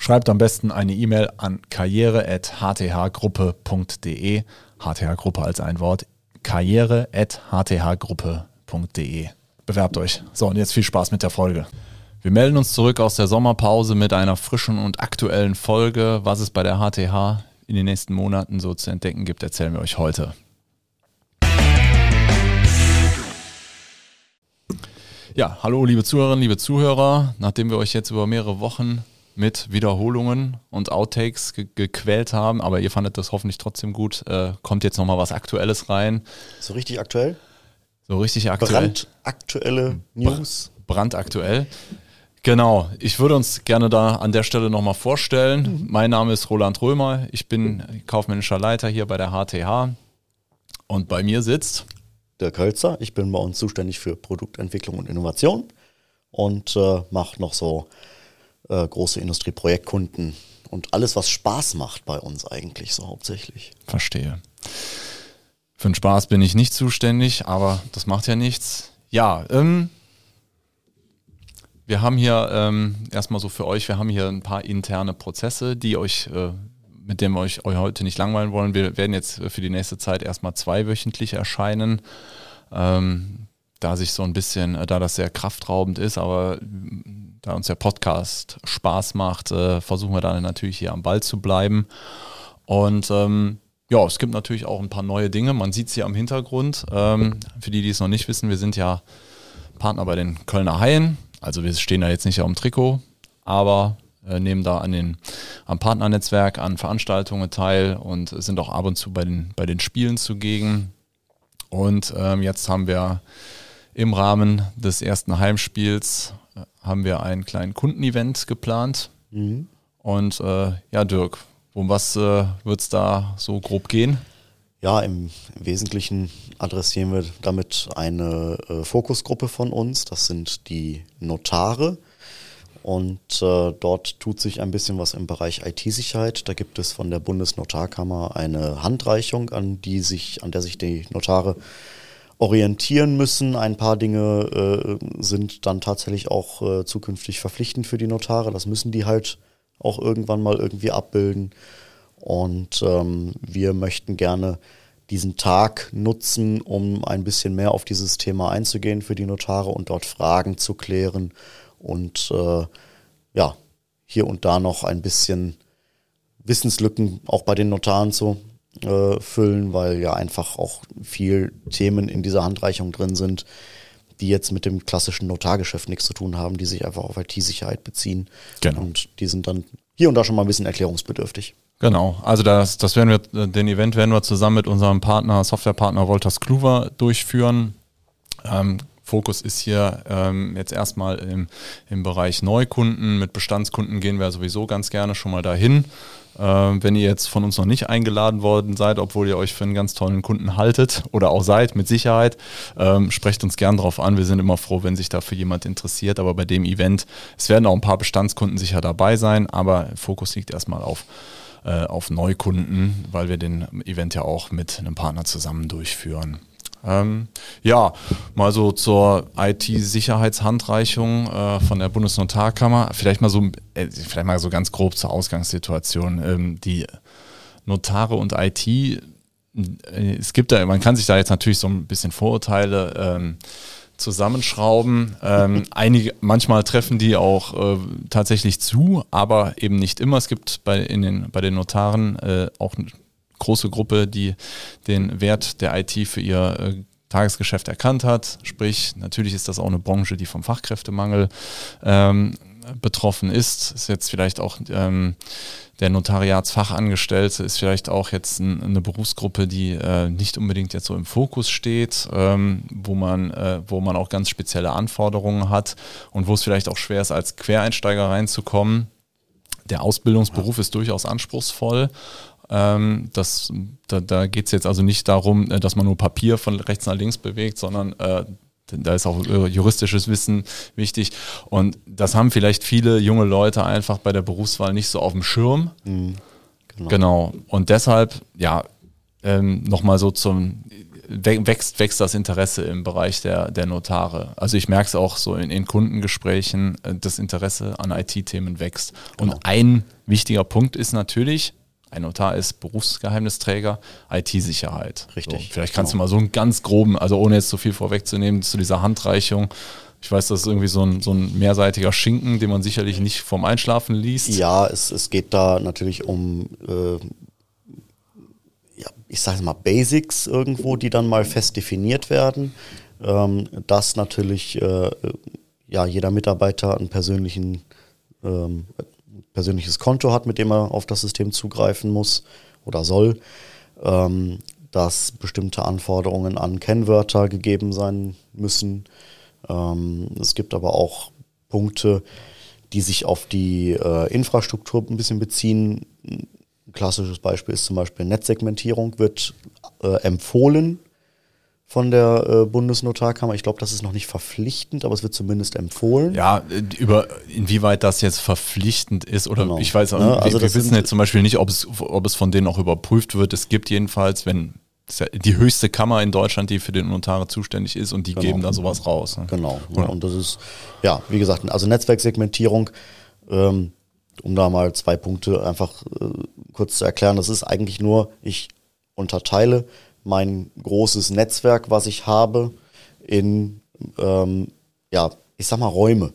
Schreibt am besten eine E-Mail an karriere.hthgruppe.de. HTH-Gruppe als ein Wort. karriere.hthgruppe.de. Bewerbt euch. So, und jetzt viel Spaß mit der Folge. Wir melden uns zurück aus der Sommerpause mit einer frischen und aktuellen Folge. Was es bei der HTH in den nächsten Monaten so zu entdecken gibt, erzählen wir euch heute. Ja, hallo liebe Zuhörerinnen, liebe Zuhörer. Nachdem wir euch jetzt über mehrere Wochen mit Wiederholungen und Outtakes ge gequält haben, aber ihr fandet das hoffentlich trotzdem gut, äh, kommt jetzt nochmal was Aktuelles rein. So richtig aktuell? So richtig aktuell. Brandaktuelle News. Brandaktuell. Genau, ich würde uns gerne da an der Stelle nochmal vorstellen. Mhm. Mein Name ist Roland Römer, ich bin kaufmännischer Leiter hier bei der HTH und bei mir sitzt Dirk Hölzer. Ich bin bei uns zuständig für Produktentwicklung und Innovation und äh, mache noch so äh, große Industrieprojektkunden und alles, was Spaß macht bei uns eigentlich so hauptsächlich. Verstehe. Für den Spaß bin ich nicht zuständig, aber das macht ja nichts. Ja, ähm, wir haben hier ähm, erstmal so für euch, wir haben hier ein paar interne Prozesse, die euch, äh, mit denen wir euch, euch heute nicht langweilen wollen. Wir werden jetzt für die nächste Zeit erstmal zweiwöchentlich erscheinen. Ähm, da sich so ein bisschen, äh, da das sehr kraftraubend ist, aber da uns der Podcast Spaß macht, äh, versuchen wir dann natürlich hier am Ball zu bleiben. Und ähm, ja, es gibt natürlich auch ein paar neue Dinge. Man sieht es hier am Hintergrund. Ähm, für die, die es noch nicht wissen, wir sind ja Partner bei den Kölner Haien. Also wir stehen da jetzt nicht am Trikot, aber äh, nehmen da an den, am Partnernetzwerk, an Veranstaltungen teil und sind auch ab und zu bei den, bei den Spielen zugegen. Und ähm, jetzt haben wir im Rahmen des ersten Heimspiels haben wir einen kleinen Kundenevent geplant. Mhm. Und äh, ja, Dirk, um was äh, wird es da so grob gehen? Ja, im, Wesentlichen adressieren wir damit eine äh, Fokusgruppe von uns. Das sind die Notare. Und äh, dort tut sich ein bisschen was im Bereich IT-Sicherheit. Da gibt es von der Bundesnotarkammer eine Handreichung, an die sich, an der sich die Notare orientieren müssen. Ein paar Dinge äh, sind dann tatsächlich auch äh, zukünftig verpflichtend für die Notare. Das müssen die halt auch irgendwann mal irgendwie abbilden. Und ähm, wir möchten gerne diesen Tag nutzen, um ein bisschen mehr auf dieses Thema einzugehen für die Notare und dort Fragen zu klären und äh, ja, hier und da noch ein bisschen Wissenslücken auch bei den Notaren zu äh, füllen, weil ja einfach auch viel Themen in dieser Handreichung drin sind, die jetzt mit dem klassischen Notargeschäft nichts zu tun haben, die sich einfach auf IT-Sicherheit beziehen. Genau. Und die sind dann hier und da schon mal ein bisschen erklärungsbedürftig. Genau, also das, das werden wir, den Event werden wir zusammen mit unserem Partner, Softwarepartner Wolters Kluwer durchführen. Ähm, Fokus ist hier ähm, jetzt erstmal im, im Bereich Neukunden. Mit Bestandskunden gehen wir sowieso ganz gerne schon mal dahin. Ähm, wenn ihr jetzt von uns noch nicht eingeladen worden seid, obwohl ihr euch für einen ganz tollen Kunden haltet oder auch seid, mit Sicherheit, ähm, sprecht uns gern darauf an. Wir sind immer froh, wenn sich dafür jemand interessiert. Aber bei dem Event, es werden auch ein paar Bestandskunden sicher dabei sein, aber Fokus liegt erstmal auf äh, auf Neukunden, weil wir den Event ja auch mit einem Partner zusammen durchführen. Ähm, ja, mal so zur IT-Sicherheitshandreichung äh, von der Bundesnotarkammer. Vielleicht mal so, äh, vielleicht mal so ganz grob zur Ausgangssituation. Ähm, die Notare und IT, äh, es gibt da, man kann sich da jetzt natürlich so ein bisschen Vorurteile ähm, zusammenschrauben. Ähm, einige, manchmal treffen die auch äh, tatsächlich zu, aber eben nicht immer. Es gibt bei, in den, bei den Notaren äh, auch große Gruppe, die den Wert der IT für ihr äh, Tagesgeschäft erkannt hat. Sprich, natürlich ist das auch eine Branche, die vom Fachkräftemangel ähm, betroffen ist. Ist jetzt vielleicht auch ähm, der Notariatsfachangestellte, ist vielleicht auch jetzt ein, eine Berufsgruppe, die äh, nicht unbedingt jetzt so im Fokus steht, ähm, wo, man, äh, wo man auch ganz spezielle Anforderungen hat und wo es vielleicht auch schwer ist, als Quereinsteiger reinzukommen. Der Ausbildungsberuf ist durchaus anspruchsvoll Ähm, das, da da geht es jetzt also nicht darum, äh, dass man nur Papier von rechts nach links bewegt, sondern äh, da ist auch äh, juristisches Wissen wichtig. Und das haben vielleicht viele junge Leute einfach bei der Berufswahl nicht so auf dem Schirm. Mhm, genau. genau. Und deshalb, ja, ähm, nochmal so zum, wächst, wächst das Interesse im Bereich der, der Notare. Also ich merke es auch so in, in Kundengesprächen, äh, das Interesse an IT-Themen wächst. Genau. Und ein wichtiger Punkt ist natürlich, ein Notar ist Berufsgeheimnisträger, IT-Sicherheit. Richtig. So, vielleicht kannst genau. du mal so einen ganz groben, also ohne jetzt so viel vorwegzunehmen, zu dieser Handreichung. Ich weiß, das ist irgendwie so ein, so ein mehrseitiger Schinken, den man sicherlich nicht vorm Einschlafen liest. Ja, es, es geht da natürlich um, äh, ja, ich sage mal, Basics irgendwo, die dann mal fest definiert werden. Ähm, dass natürlich äh, ja, jeder Mitarbeiter einen persönlichen ähm, persönliches Konto hat, mit dem er auf das System zugreifen muss oder soll, ähm, dass bestimmte Anforderungen an Kennwörter gegeben sein müssen. Ähm, es gibt aber auch Punkte, die sich auf die äh, Infrastruktur ein bisschen beziehen. Ein klassisches Beispiel ist zum Beispiel Netzsegmentierung wird äh, empfohlen von der äh, Bundesnotarkammer. Ich glaube, das ist noch nicht verpflichtend, aber es wird zumindest empfohlen. Ja, über inwieweit das jetzt verpflichtend ist oder genau. ich weiß, ja, ne, also wir, wir wissen jetzt zum Beispiel nicht, ob es, ob es von denen auch überprüft wird. Es gibt jedenfalls, wenn die höchste Kammer in Deutschland, die für den Notare zuständig ist und die genau. geben da sowas raus. Ne? Genau. Ja, und das ist, ja, wie gesagt, also Netzwerksegmentierung, ähm, um da mal zwei Punkte einfach äh, kurz zu erklären, das ist eigentlich nur, ich unterteile mein großes Netzwerk, was ich habe, in, ähm, ja, ich sag mal Räume.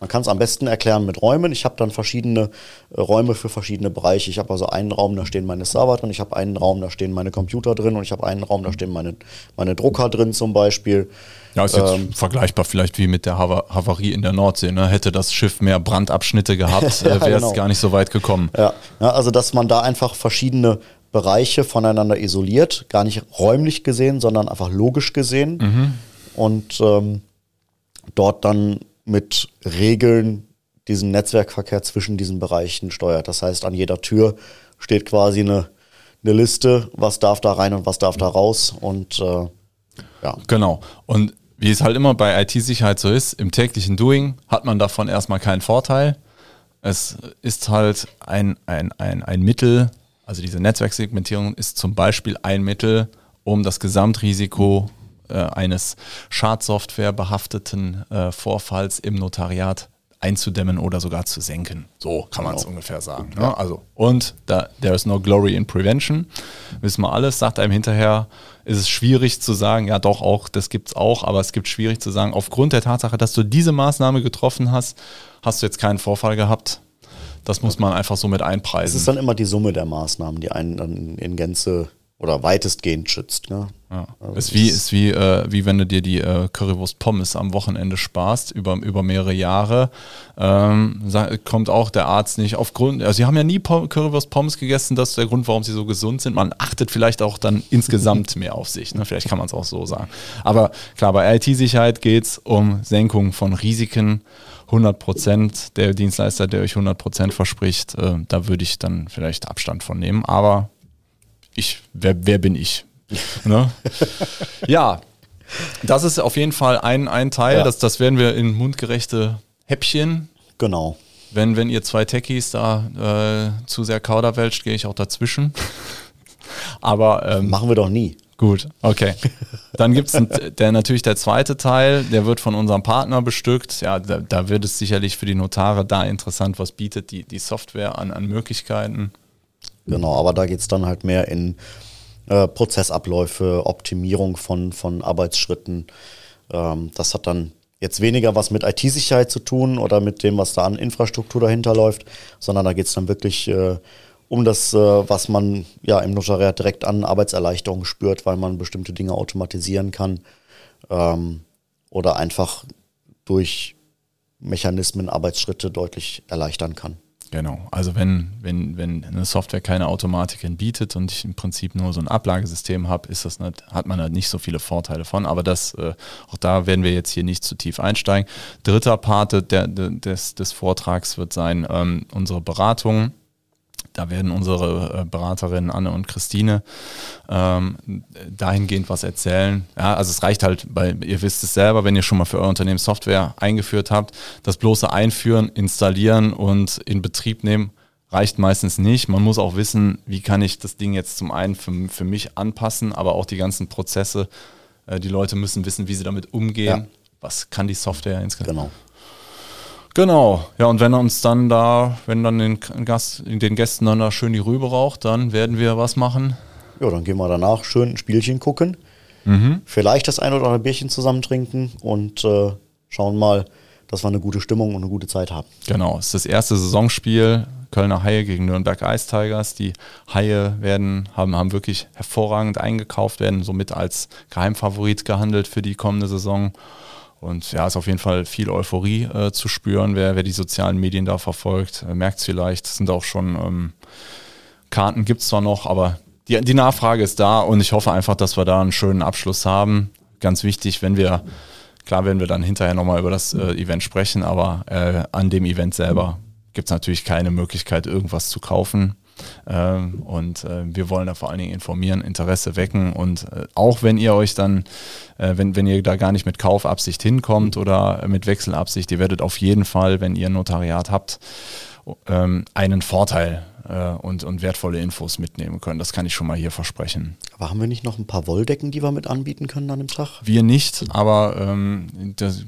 Man kann es am besten erklären mit Räumen. Ich habe dann verschiedene äh, Räume für verschiedene Bereiche. Ich habe also einen Raum, da stehen meine Server drin. Ich habe einen Raum, da stehen meine Computer drin. Und ich habe einen Raum, da stehen meine, meine Drucker drin zum Beispiel. Ja, ist jetzt ähm, vergleichbar vielleicht wie mit der Havarie in der Nordsee. Ne? Hätte das Schiff mehr Brandabschnitte gehabt, ja, äh, wäre es genau. gar nicht so weit gekommen. Ja. ja, also dass man da einfach verschiedene Bereiche voneinander isoliert, gar nicht räumlich gesehen, sondern einfach logisch gesehen. Mhm. Und ähm, dort dann mit Regeln diesen Netzwerkverkehr zwischen diesen Bereichen steuert. Das heißt, an jeder Tür steht quasi eine, eine Liste, was darf da rein und was darf da raus. Und äh, ja. Genau. Und wie es halt immer bei IT-Sicherheit so ist, im täglichen Doing hat man davon erstmal keinen Vorteil. Es ist halt ein, ein, ein, ein Mittel, also diese Netzwerksegmentierung ist zum Beispiel ein Mittel, um das Gesamtrisiko äh, eines Schadsoftware behafteten äh, Vorfalls im Notariat einzudämmen oder sogar zu senken. So kann man es genau. ungefähr sagen. Ne? Also, und da, there is no glory in prevention. Wissen wir alles, sagt einem hinterher, ist es schwierig zu sagen, ja doch auch, das gibt es auch, aber es gibt schwierig zu sagen, aufgrund der Tatsache, dass du diese Maßnahme getroffen hast, hast du jetzt keinen Vorfall gehabt das muss man einfach so mit einpreisen. Es ist dann immer die Summe der Maßnahmen, die einen dann in Gänze oder weitestgehend schützt. Ne? Ja. Also ist wie, ist wie, äh, wie wenn du dir die äh, Currywurst Pommes am Wochenende sparst, über, über mehrere Jahre, ähm, kommt auch der Arzt nicht aufgrund, also sie haben ja nie Currywurst Pommes gegessen, das ist der Grund, warum sie so gesund sind. Man achtet vielleicht auch dann insgesamt mehr auf sich, ne? vielleicht kann man es auch so sagen. Aber klar, bei IT-Sicherheit geht es um Senkung von Risiken 100 Prozent, der Dienstleister, der euch 100 Prozent verspricht, äh, da würde ich dann vielleicht Abstand von nehmen. Aber ich, wer, wer bin ich? ne? Ja, das ist auf jeden Fall ein, ein Teil. Ja. Das, das werden wir in mundgerechte Häppchen. Genau. Wenn, wenn ihr zwei Techies da äh, zu sehr kauderwelcht, gehe ich auch dazwischen. Aber ähm, machen wir doch nie. Gut, okay. Dann gibt es natürlich der zweite Teil, der wird von unserem Partner bestückt. Ja, da, da, wird es sicherlich für die Notare da interessant, was bietet die, die Software an, an Möglichkeiten. Genau, aber da geht es dann halt mehr in äh, Prozessabläufe, Optimierung von, von Arbeitsschritten. Ähm, das hat dann jetzt weniger was mit IT-Sicherheit zu tun oder mit dem, was da an Infrastruktur dahinter läuft, sondern da geht es dann wirklich äh, um das, äh, was man ja im Notariat direkt an Arbeitserleichterung spürt, weil man bestimmte Dinge automatisieren kann ähm, oder einfach durch Mechanismen Arbeitsschritte deutlich erleichtern kann. Genau, also wenn, wenn, wenn eine Software keine Automatiken bietet und ich im Prinzip nur so ein Ablagesystem habe, ist das nicht, hat man halt nicht so viele Vorteile von. Aber das, äh, auch da werden wir jetzt hier nicht zu tief einsteigen. Dritter Part der, der, des, des Vortrags wird sein, ähm, unsere Beratung Da werden unsere äh, Beraterinnen Anne und Christine ähm, dahingehend was erzählen. Ja, also es reicht halt, weil ihr wisst es selber, wenn ihr schon mal für euer Unternehmen Software eingeführt habt, das bloße Einführen, installieren und in Betrieb nehmen reicht meistens nicht. Man muss auch wissen, wie kann ich das Ding jetzt zum einen für, für mich anpassen, aber auch die ganzen Prozesse. Äh, die Leute müssen wissen, wie sie damit umgehen. Ja. Was kann die Software insgesamt? Genau. Genau, ja, und wenn uns dann da, wenn dann den, Gast, den Gästen dann da schön die Rübe raucht, dann werden wir was machen? Ja, dann gehen wir danach schön ein Spielchen gucken. Mhm. Vielleicht das ein oder andere Bierchen zusammen trinken und äh, schauen mal, dass wir eine gute Stimmung und eine gute Zeit haben. Genau, es ist das erste Saisonspiel. Kölner Haie gegen Nürnberg Ice Tigers. Die Haie werden, haben, haben wirklich hervorragend eingekauft, werden somit als Geheimfavorit gehandelt für die kommende Saison. Und ja, ist auf jeden Fall viel Euphorie äh, zu spüren. Wer, wer die sozialen Medien da verfolgt, äh, merkt es vielleicht. Es sind auch schon ähm, Karten gibt es zwar noch, aber die, die Nachfrage ist da und ich hoffe einfach, dass wir da einen schönen Abschluss haben. Ganz wichtig, wenn wir, klar werden wir dann hinterher nochmal über das äh, Event sprechen, aber äh, an dem Event selber gibt es natürlich keine Möglichkeit, irgendwas zu kaufen. Ähm, und äh, wir wollen da vor allen Dingen informieren, Interesse wecken und äh, auch wenn ihr euch dann, äh, wenn, wenn ihr da gar nicht mit Kaufabsicht hinkommt oder mit Wechselabsicht, ihr werdet auf jeden Fall, wenn ihr ein Notariat habt, ähm, einen Vorteil und, und wertvolle Infos mitnehmen können. Das kann ich schon mal hier versprechen. Aber haben wir nicht noch ein paar Wolldecken, die wir mit anbieten können an dem Tag? Wir nicht, aber ähm, das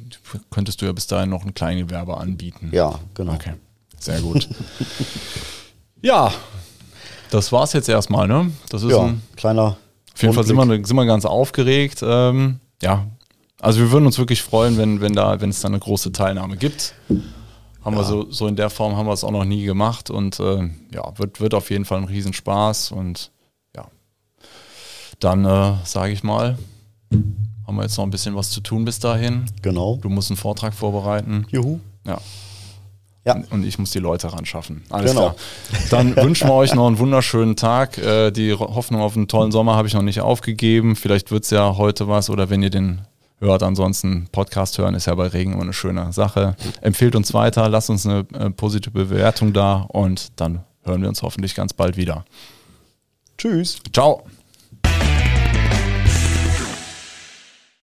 könntest du ja bis dahin noch ein Kleingewerbe anbieten. Ja, genau. Okay, sehr gut. ja, das war's jetzt erstmal, ne? Das ist ja, ein kleiner. Auf jeden Fall sind wir, sind wir ganz aufgeregt. Ähm, ja, also wir würden uns wirklich freuen, wenn, wenn da, wenn es da eine große Teilnahme gibt. Haben ja. wir so, so in der Form haben wir es auch noch nie gemacht und äh, ja, wird, wird auf jeden Fall ein Riesenspaß und ja. Dann äh, sage ich mal, haben wir jetzt noch ein bisschen was zu tun bis dahin. Genau. Du musst einen Vortrag vorbereiten. Juhu. Ja. Ja. Und ich muss die Leute ran schaffen. Alles genau. klar. Dann wünschen wir euch noch einen wunderschönen Tag. Äh, die Hoffnung auf einen tollen Sommer habe ich noch nicht aufgegeben. Vielleicht wird es ja heute was oder wenn ihr den hört. Ansonsten Podcast hören ist ja bei Regen immer eine schöne Sache. Empfehlt uns weiter, lasst uns eine äh, positive Bewertung da und dann hören wir uns hoffentlich ganz bald wieder. Tschüss. Ciao.